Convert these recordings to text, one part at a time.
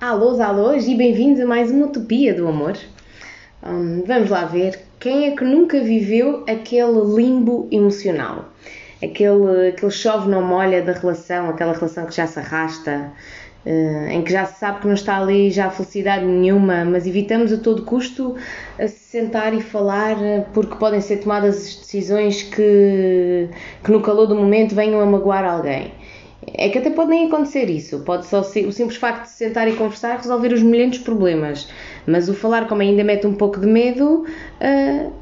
Alôs, alôs e bem-vindos a mais uma Utopia do Amor. Hum, vamos lá ver quem é que nunca viveu aquele limbo emocional, aquele, aquele chove não molha da relação, aquela relação que já se arrasta, uh, em que já se sabe que não está ali já felicidade nenhuma, mas evitamos a todo custo a se sentar e falar porque podem ser tomadas decisões que, que no calor do momento venham a magoar alguém. É que até pode nem acontecer isso, pode só ser o simples facto de sentar e conversar resolver os milhentos problemas, mas o falar, como ainda mete um pouco de medo, uh,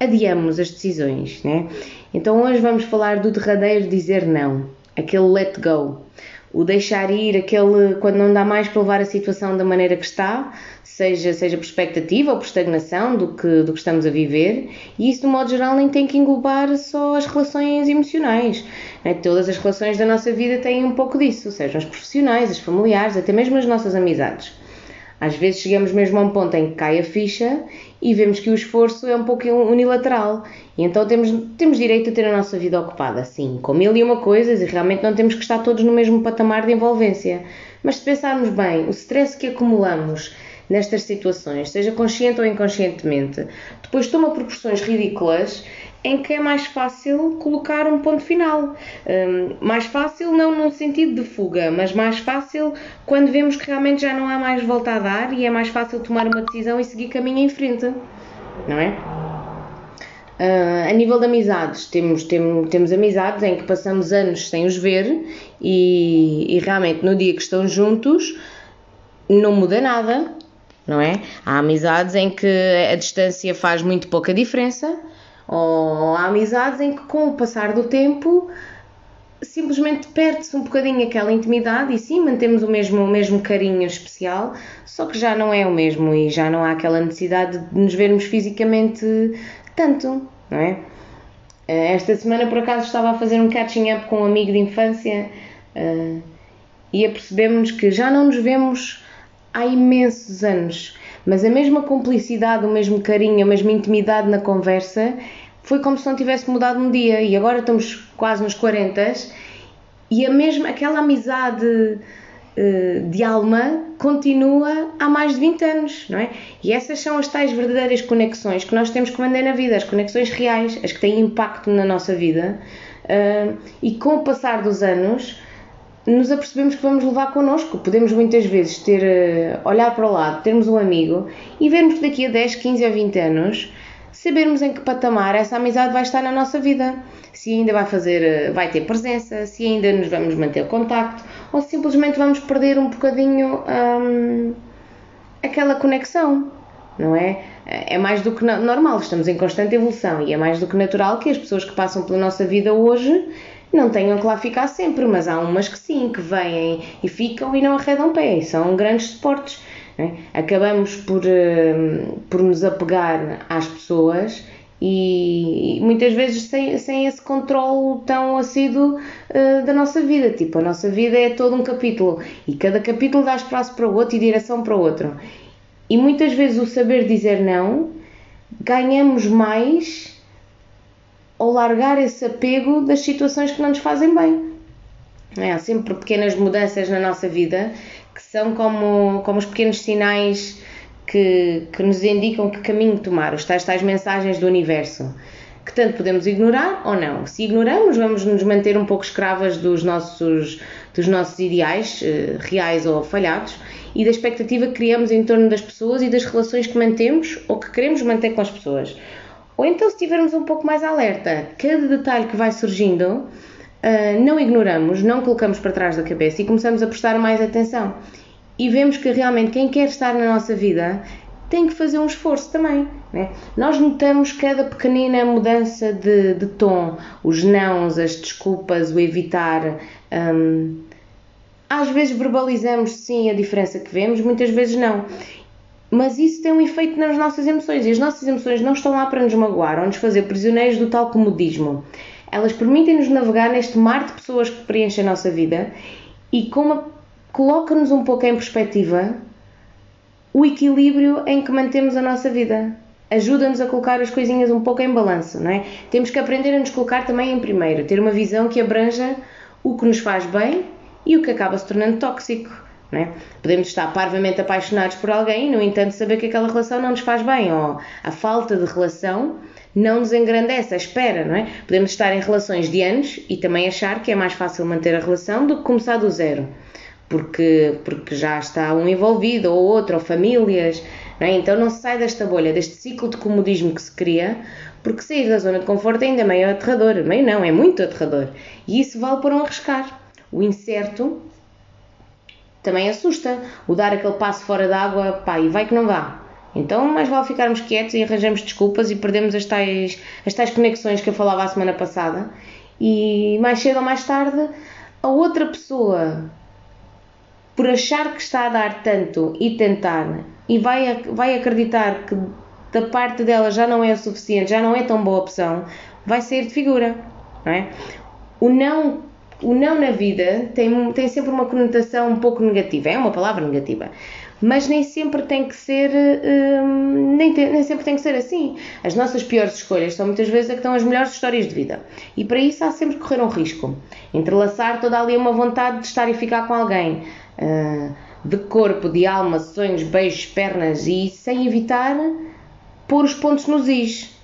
adiamos as decisões, né? Então hoje vamos falar do derradeiro dizer não, aquele let go o deixar ir, aquele quando não dá mais para levar a situação da maneira que está, seja, seja por expectativa ou por estagnação do que, do que estamos a viver, e isso, de modo geral, nem tem que englobar só as relações emocionais. Né? Todas as relações da nossa vida têm um pouco disso, sejam as profissionais, as familiares, até mesmo as nossas amizades. Às vezes chegamos mesmo a um ponto em que cai a ficha e vemos que o esforço é um pouco unilateral. E então temos, temos direito a ter a nossa vida ocupada, sim, com mil e uma coisas e realmente não temos que estar todos no mesmo patamar de envolvência. Mas se pensarmos bem, o stress que acumulamos nestas situações, seja consciente ou inconscientemente, depois toma proporções ridículas em que é mais fácil colocar um ponto final. Um, mais fácil não no sentido de fuga, mas mais fácil quando vemos que realmente já não há mais volta a dar e é mais fácil tomar uma decisão e seguir caminho em frente, não é? Uh, a nível de amizades, temos, temos, temos amizades em que passamos anos sem os ver e, e realmente no dia que estão juntos não muda nada, não é? Há amizades em que a distância faz muito pouca diferença ou há amizades em que, com o passar do tempo, simplesmente perde-se um bocadinho aquela intimidade e sim, mantemos o mesmo, o mesmo carinho especial, só que já não é o mesmo e já não há aquela necessidade de nos vermos fisicamente tanto, não é? Eh, esta semana, por acaso, estava a fazer um catching up com um amigo de infância uh, e apercebemos que já não nos vemos há imensos anos mas a mesma cumplicidade, o mesmo carinho, a mesma intimidade na conversa foi como se não tivesse mudado um dia e agora estamos quase nos 40 e a mesma, aquela amizade uh, de alma continua há mais de 20 anos, não é? E essas são as tais verdadeiras conexões que nós temos que manter na vida, as conexões reais, as que têm impacto na nossa vida uh, e com o passar dos anos nos apercebemos que vamos levar connosco. Podemos muitas vezes ter, uh, olhar para o lado, termos um amigo e vermos daqui a 10, 15 ou 20 anos sabermos em que patamar essa amizade vai estar na nossa vida. Se ainda vai fazer, uh, vai ter presença, se ainda nos vamos manter contacto ou simplesmente vamos perder um bocadinho um, aquela conexão, não é? É mais do que normal, estamos em constante evolução e é mais do que natural que as pessoas que passam pela nossa vida hoje não tenham que lá ficar sempre, mas há umas que sim, que vêm e ficam e não arredam pé, são grandes suportes. É? Acabamos por, uh, por nos apegar às pessoas e, muitas vezes sem, sem esse controle tão assíduo uh, da nossa vida. Tipo, a nossa vida é todo um capítulo e cada capítulo dá espaço para o outro e direção para o outro. E muitas vezes o saber dizer não ganhamos mais ou largar esse apego das situações que não nos fazem bem. É, há sempre pequenas mudanças na nossa vida que são como, como os pequenos sinais que, que nos indicam que caminho tomar, os tais, tais mensagens do universo, que tanto podemos ignorar ou não. Se ignoramos, vamos nos manter um pouco escravas dos nossos, dos nossos ideais, eh, reais ou falhados, e da expectativa que criamos em torno das pessoas e das relações que mantemos ou que queremos manter com as pessoas. Ou então, se estivermos um pouco mais alerta, cada detalhe que vai surgindo, uh, não ignoramos, não colocamos para trás da cabeça e começamos a prestar mais atenção. E vemos que realmente quem quer estar na nossa vida tem que fazer um esforço também. Né? Nós notamos cada pequenina mudança de, de tom, os nãos, as desculpas, o evitar. Um, às vezes verbalizamos sim a diferença que vemos, muitas vezes não mas isso tem um efeito nas nossas emoções e as nossas emoções não estão lá para nos magoar ou nos fazer prisioneiros do tal comodismo. Elas permitem-nos navegar neste mar de pessoas que preenchem a nossa vida e coloca-nos um pouco em perspectiva o equilíbrio em que mantemos a nossa vida. Ajuda-nos a colocar as coisinhas um pouco em balanço, não é? Temos que aprender a nos colocar também em primeiro, ter uma visão que abranja o que nos faz bem e o que acaba se tornando tóxico É? Podemos estar parvamente apaixonados por alguém e, no entanto, saber que aquela relação não nos faz bem, ou a falta de relação não nos engrandece a espera, não é? Podemos estar em relações de anos e também achar que é mais fácil manter a relação do que começar do zero, porque, porque já está um envolvido, ou outro, ou famílias, não é? Então não se sai desta bolha, deste ciclo de comodismo que se cria, porque sair da zona de conforto é ainda meio aterrador, meio não, é muito aterrador, e isso vale para um arriscar. O incerto também assusta, o dar aquele passo fora d'água, pá, e vai que não vá. Então, mais vale ficarmos quietos e arranjamos desculpas e perdemos as tais, as tais conexões que eu falava a semana passada. E mais cedo ou mais tarde, a outra pessoa, por achar que está a dar tanto e tentar, e vai, vai acreditar que da parte dela já não é o suficiente, já não é tão boa opção, vai sair de figura. Não é? O não o não na vida tem, tem sempre uma conotação um pouco negativa, é uma palavra negativa mas nem sempre tem que ser hum, nem, nem, sempre tem que ser assim. As nossas piores escolhas são muitas vezes a que estão as melhores histórias de vida. E para isso há sempre que correr um risco. Entrelaçar toda ali uma vontade de estar e ficar com alguém. Uh, de corpo, de alma, sonhos, beijos, pernas e sem evitar pôr os pontos nos is.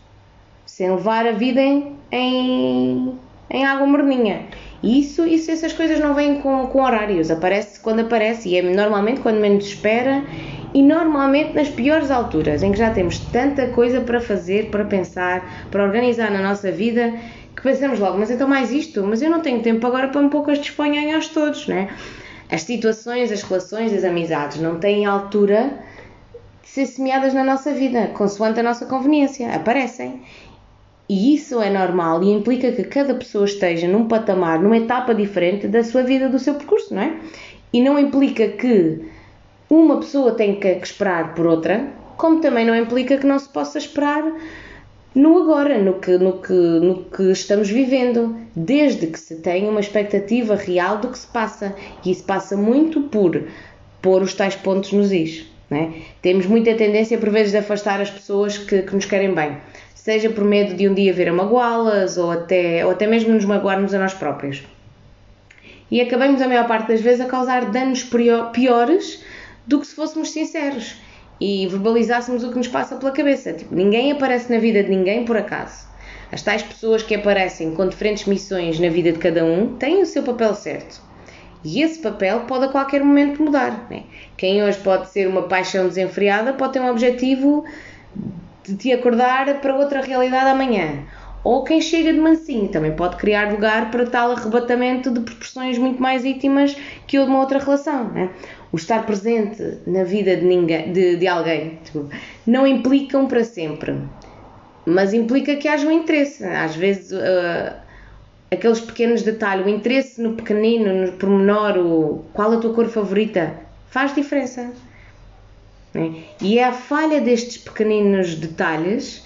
Sem levar a vida em, em, em água morninha. Isso, isso, essas coisas não vêm com, com horários, aparece quando aparece e é normalmente quando menos espera e normalmente nas piores alturas, em que já temos tanta coisa para fazer, para pensar, para organizar na nossa vida, que pensamos logo, mas então mais isto, mas eu não tenho tempo agora para um pouco estes ponhanhos todos, né? As situações, as relações, as amizades não têm altura de ser semeadas na nossa vida, consoante a nossa conveniência, aparecem. E isso é normal e implica que cada pessoa esteja num patamar, numa etapa diferente da sua vida, do seu percurso, não é? E não implica que uma pessoa tenha que esperar por outra, como também não implica que não se possa esperar no agora, no que, no que, no que estamos vivendo, desde que se tenha uma expectativa real do que se passa. E isso passa muito por pôr os tais pontos nos is. É? Temos muita tendência, por vezes, de afastar as pessoas que, que nos querem bem seja por medo de um dia vir a magoá-las ou até, ou até mesmo nos magoarmos a nós próprios. E acabamos, a maior parte das vezes, a causar danos piores do que se fôssemos sinceros e verbalizássemos o que nos passa pela cabeça. Tipo, ninguém aparece na vida de ninguém por acaso. As tais pessoas que aparecem com diferentes missões na vida de cada um têm o seu papel certo. E esse papel pode a qualquer momento mudar. Né? Quem hoje pode ser uma paixão desenfreada pode ter um objetivo de te acordar para outra realidade amanhã. Ou quem chega de mansinho também pode criar lugar para tal arrebatamento de proporções muito mais íntimas que o de uma outra relação. Né? O estar presente na vida de, ninguém, de, de alguém não implica um para sempre, mas implica que haja um interesse. Às vezes, uh, aqueles pequenos detalhes, o interesse no pequenino, no pormenor, o, qual a tua cor favorita, faz diferença. Né? E é a falha destes pequeninos detalhes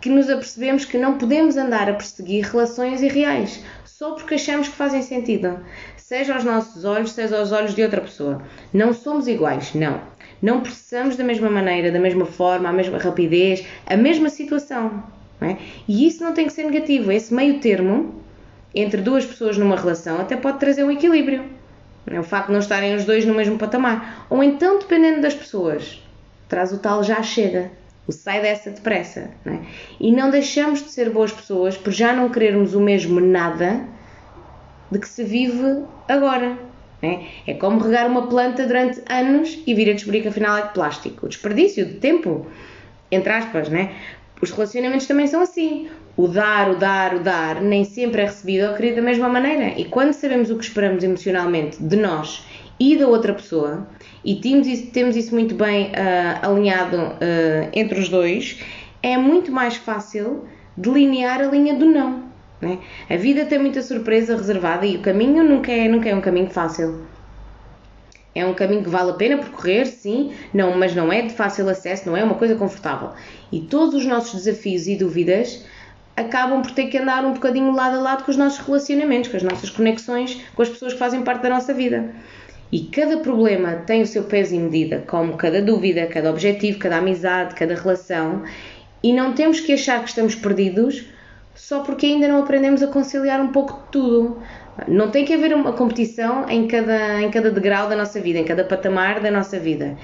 que nos apercebemos que não podemos andar a perseguir relações irreais só porque achamos que fazem sentido, seja aos nossos olhos, seja aos olhos de outra pessoa. Não somos iguais, não. Não processamos da mesma maneira, da mesma forma, a mesma rapidez, a mesma situação. É? E isso não tem que ser negativo. Esse meio termo entre duas pessoas numa relação até pode trazer um equilíbrio. É o facto de não estarem os dois no mesmo patamar. Ou então, dependendo das pessoas, traz o tal já chega. O sai dessa depressa. Não é? E não deixamos de ser boas pessoas por já não querermos o mesmo nada de que se vive agora. É? é como regar uma planta durante anos e vir a descobrir que afinal é de plástico. O desperdício de tempo, entre aspas, né? Os relacionamentos também são assim o dar, o dar, o dar, nem sempre é recebido ou querido da mesma maneira. E quando sabemos o que esperamos emocionalmente de nós e da outra pessoa, e temos isso, temos isso muito bem uh, alinhado uh, entre os dois, é muito mais fácil delinear a linha do não. Né? A vida tem muita surpresa reservada e o caminho nunca é, nunca é um caminho fácil. É um caminho que vale a pena percorrer, sim, não, mas não é de fácil acesso, não é uma coisa confortável. E todos os nossos desafios e dúvidas acabam por ter que andar um bocadinho lado a lado com os nossos relacionamentos, com as nossas conexões, com as pessoas que fazem parte da nossa vida. E cada problema tem o seu peso e medida, como cada dúvida, cada objetivo, cada amizade, cada relação, e não temos que achar que estamos perdidos só porque ainda não aprendemos a conciliar um pouco de tudo. Não tem que haver uma competição em cada, em cada degrau da nossa vida, em cada patamar da nossa vida.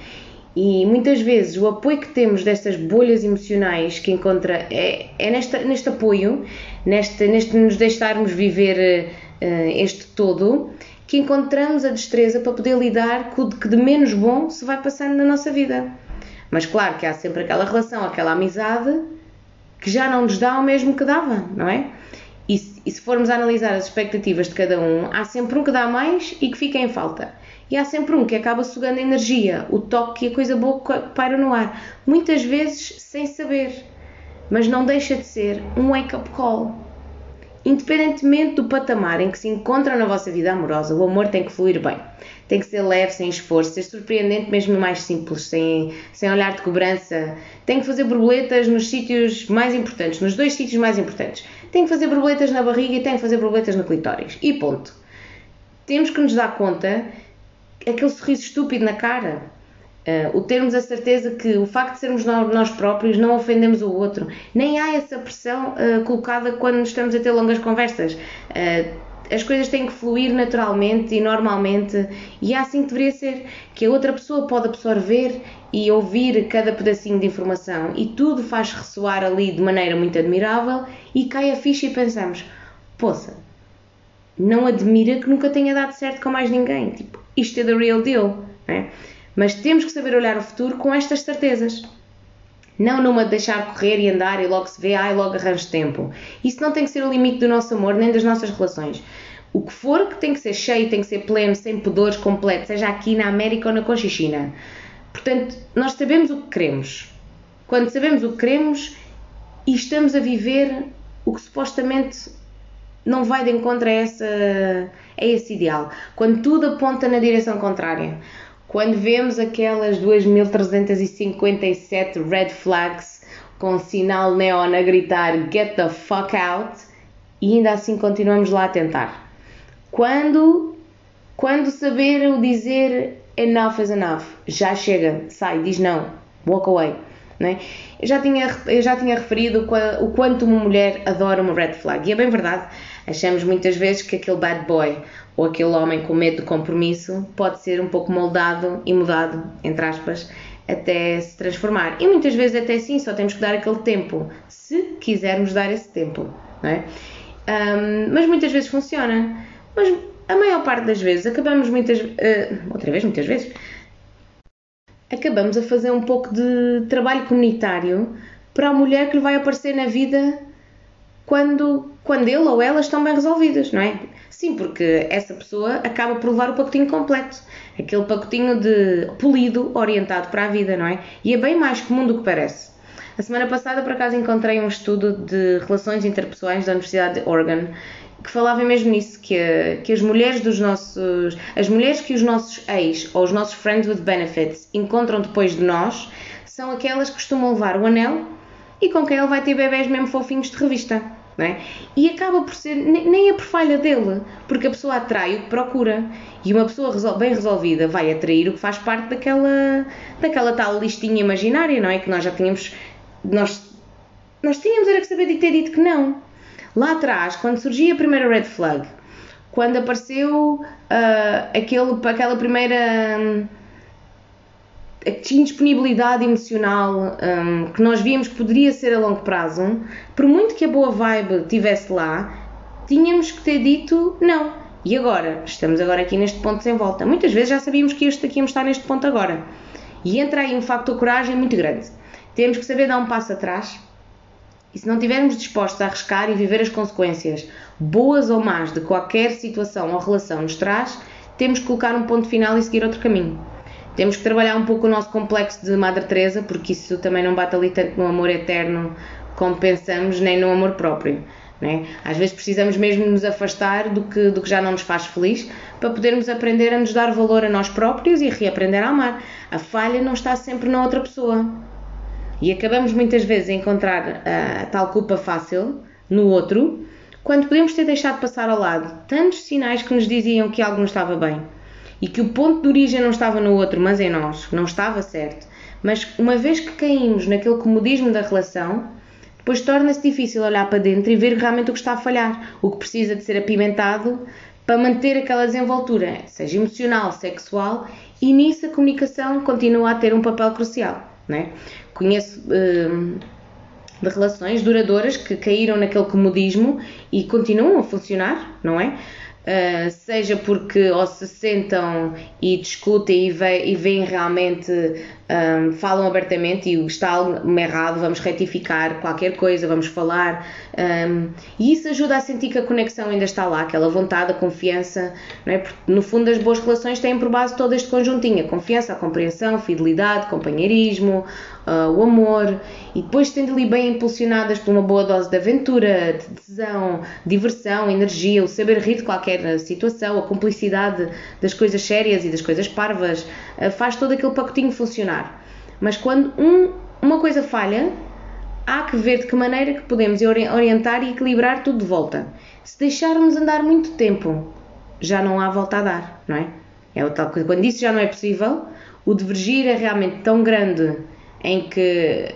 E muitas vezes o apoio que temos destas bolhas emocionais que encontra é, é nesta, neste apoio, neste, neste nos deixarmos viver uh, este todo, que encontramos a destreza para poder lidar com o que de menos bom se vai passando na nossa vida. Mas claro que há sempre aquela relação, aquela amizade que já não nos dá o mesmo que dava, não é? E, e se formos analisar as expectativas de cada um, há sempre um que dá mais e que fica em falta. E há sempre um que acaba sugando a energia, o toque e a coisa boa que paira no ar. Muitas vezes sem saber, mas não deixa de ser um wake-up call. Independentemente do patamar em que se encontra na vossa vida amorosa, o amor tem que fluir bem. Tem que ser leve, sem esforço, ser surpreendente mesmo mais simples, sem, sem olhar de cobrança. Tem que fazer borboletas nos sítios mais importantes, nos dois sítios mais importantes. Tem que fazer borboletas na barriga e tem que fazer borboletas no clitóris. E ponto. Temos que nos dar conta aquele sorriso estúpido na cara. Uh, o termos a certeza que o facto de sermos nós próprios não ofendemos o outro. Nem há essa pressão uh, colocada quando estamos a ter longas conversas. Uh, as coisas têm que fluir naturalmente e normalmente, e é assim que deveria ser. Que a outra pessoa pode absorver e ouvir cada pedacinho de informação e tudo faz ressoar ali de maneira muito admirável e cai a ficha e pensamos: poça, não admira que nunca tenha dado certo com mais ninguém. Tipo, isto é the real deal. Né? Mas temos que saber olhar o futuro com estas certezas. Não numa de deixar correr e andar e logo se vê, ai, logo arranjo tempo. Isso não tem que ser o limite do nosso amor nem das nossas relações. O que for que tem que ser cheio, tem que ser pleno, sem pudores, completo, seja aqui na América ou na Conchichina. Portanto, nós sabemos o que queremos. Quando sabemos o que queremos e estamos a viver o que supostamente não vai de encontro a, essa, a esse ideal. Quando tudo aponta na direção contrária. Quando vemos aquelas 2357 red flags com sinal neon a gritar get the fuck out e ainda assim continuamos lá a tentar. Quando, quando saber o dizer enough is enough, já chega, sai, diz não, walk away. Né? Eu, já tinha, eu já tinha referido o quanto uma mulher adora uma red flag, e é bem verdade. Achamos muitas vezes que aquele bad boy ou aquele homem com medo de compromisso pode ser um pouco moldado e mudado, entre aspas, até se transformar. E muitas vezes até sim, só temos que dar aquele tempo, se quisermos dar esse tempo, não é? Um, mas muitas vezes funciona. Mas a maior parte das vezes acabamos muitas uh, outra vez, muitas vezes acabamos a fazer um pouco de trabalho comunitário para a mulher que lhe vai aparecer na vida quando, quando ele ou ela estão bem resolvidas, não é? Sim, porque essa pessoa acaba por levar o pacotinho completo, aquele pacotinho de polido orientado para a vida, não é? E é bem mais comum do que parece. A semana passada, por acaso, encontrei um estudo de relações interpessoais da Universidade de Oregon que falava mesmo nisso, que, que as mulheres dos nossos, as mulheres que os nossos ex ou os nossos friends with benefits encontram depois de nós são aquelas que costumam levar o anel e com quem ele vai ter bebés mesmo fofinhos de revista. É? E acaba por ser, nem é por falha dele, porque a pessoa atrai o que procura. E uma pessoa bem resolvida vai atrair o que faz parte daquela, daquela tal listinha imaginária, não é? Que nós já tínhamos. Nós, nós tínhamos era que saber de ter dito que não. Lá atrás, quando surgia a primeira red flag, quando apareceu uh, aquele, aquela primeira. Um, indisponibilidade emocional um, que nós víamos que poderia ser a longo prazo, por muito que a boa vibe tivesse lá, tínhamos que ter dito não. E agora? Estamos agora aqui neste ponto sem volta. Muitas vezes já sabíamos que este aqui íamos estar neste ponto agora. E entra aí um facto de coragem muito grande. Temos que saber dar um passo atrás e se não estivermos dispostos a arriscar e viver as consequências, boas ou más, de qualquer situação ou relação nos traz, temos que colocar um ponto final e seguir outro caminho. Temos que trabalhar um pouco o nosso complexo de Madre Teresa, porque isso também não bate ali tanto no amor eterno como pensamos, nem no amor próprio. Né? Às vezes precisamos mesmo nos afastar do que, do que já não nos faz feliz para podermos aprender a nos dar valor a nós próprios e reaprender a amar. A falha não está sempre na outra pessoa. E acabamos muitas vezes a encontrar a tal culpa fácil no outro, quando podemos ter deixado passar ao lado tantos sinais que nos diziam que algo não estava bem e que o ponto de origem não estava no outro, mas em nós, não estava certo. Mas uma vez que caímos naquele comodismo da relação, depois torna-se difícil olhar para dentro e ver realmente o que está a falhar, o que precisa de ser apimentado para manter aquela desenvoltura, seja emocional, sexual, e nisso a comunicação continua a ter um papel crucial. É? Conheço hum, de relações duradouras que caíram naquele comodismo e continuam a funcionar, não é? Uh, seja porque ou se sentam e discutem e, ve e veem realmente, um, falam abertamente e está algo errado, vamos retificar qualquer coisa, vamos falar. Um, e isso ajuda a sentir que a conexão ainda está lá, aquela vontade, a confiança. Não é? Porque, no fundo, as boas relações têm por base todo este conjuntinho: a confiança, a compreensão, fidelidade, companheirismo, uh, o amor, e depois tendo ali bem impulsionadas por uma boa dose de aventura, de decisão, diversão, energia, o saber rir de qualquer situação, a cumplicidade das coisas sérias e das coisas parvas, uh, faz todo aquele pacotinho funcionar. Mas quando um, uma coisa falha, há que ver de que maneira que podemos orientar e equilibrar tudo de volta. Se deixarmos andar muito tempo, já não há volta a dar, não é? É o tal quando isso já não é possível, o divergir é realmente tão grande em que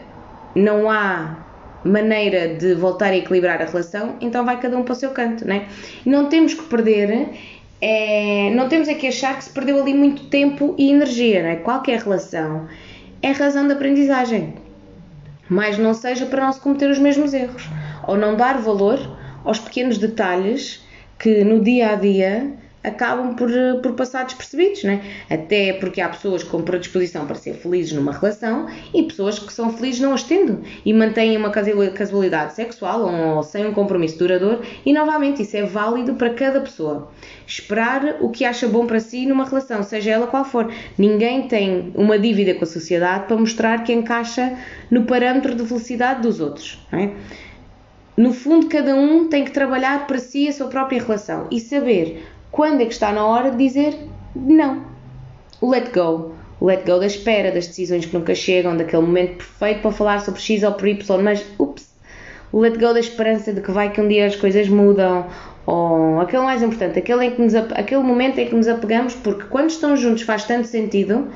não há maneira de voltar a equilibrar a relação, então vai cada um para o seu canto, né? Não temos que perder, é, não temos é que achar que se perdeu ali muito tempo e energia, né? Qualquer relação é razão de aprendizagem, mas não seja para não se cometer os mesmos erros, ou não dar valor aos pequenos detalhes que no dia a dia acabam por, eh, por passar despercebidos, né? até porque há pessoas com predisposição para ser felizes numa relação e pessoas que são felizes não as tendo e mantêm uma casualidade sexual ou sem um compromisso duradouro e novamente isso é válido para cada pessoa. Esperar o que acha bom para si numa relação, seja ela qual for. Ninguém tem uma dívida com a sociedade para mostrar que encaixa no parâmetro de felicidade dos outros. É? No fundo, cada um tem que trabalhar para si a sua própria relação e saber quando é que está na hora de dizer não. O let go. O let go da espera, das decisões que nunca chegam, daquele momento perfeito para falar sobre X ou por Y, mas ups, o let go da esperança de que vai que um dia as coisas mudam, ou aquele mais importante, aquele, em que nos, aquele momento em que nos apegamos, porque quando estão juntos faz tanto sentido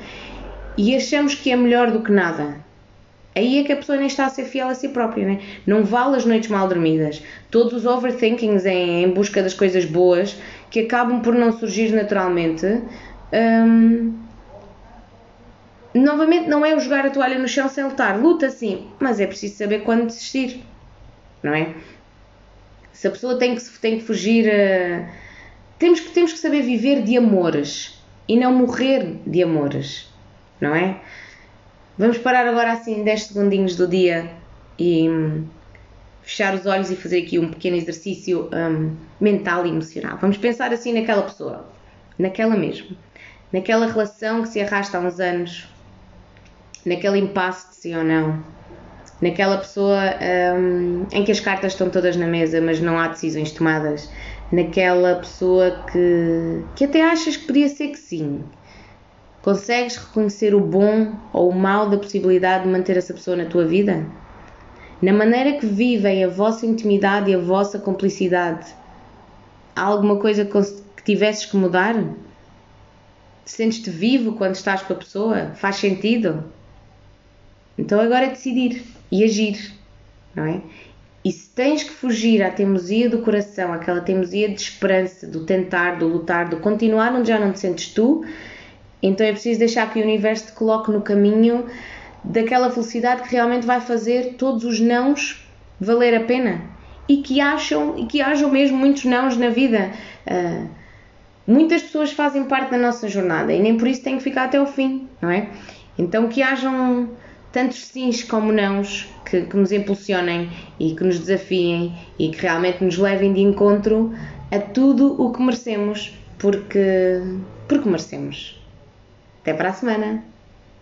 e achamos que é melhor do que nada. Aí é que a pessoa nem está a ser fiel a si própria, né? não vale as noites mal dormidas. Todos os overthinkings em, em busca das coisas boas que acabam por não surgir naturalmente. Hum, novamente, não é o jogar a toalha no chão sem lutar. Luta sim, mas é preciso saber quando desistir, não é? Se a pessoa tem que, tem que fugir. Uh, temos, que, temos que saber viver de amores e não morrer de amores, não é? Vamos parar agora assim 10 segundinhos do dia e hum, fechar os olhos e fazer aqui um pequeno exercício um, mental e emocional. Vamos pensar assim naquela pessoa, naquela mesmo, naquela relação que se arrasta há uns anos, naquele impasse de sim ou não, naquela pessoa um, em que as cartas estão todas na mesa, mas não há decisões tomadas, naquela pessoa que, que até achas que podia ser que sim. Consegues reconhecer o bom ou o mal da possibilidade de manter essa pessoa na tua vida? Na maneira que vivem a vossa intimidade e a vossa cumplicidade, há alguma coisa que tivesses que mudar? Sentes-te vivo quando estás com a pessoa? Faz sentido? Então agora é decidir e agir, não é? E se tens que fugir à teimosia do coração, aquela teimosia de esperança, do tentar, do lutar, do continuar onde já não te sentes tu, então é preciso deixar que o universo te coloque no caminho daquela felicidade que realmente vai fazer todos os nãos valer a pena e que acham e que hajam mesmo muitos nãos na vida. Uh, muitas pessoas fazem parte da nossa jornada e nem por isso têm que ficar até o fim, não é? Então que hajam tantos sims como nãos que, que nos impulsionem e que nos desafiem e que realmente nos levem de encontro a tudo o que merecemos, porque, porque merecemos. Até para a semana!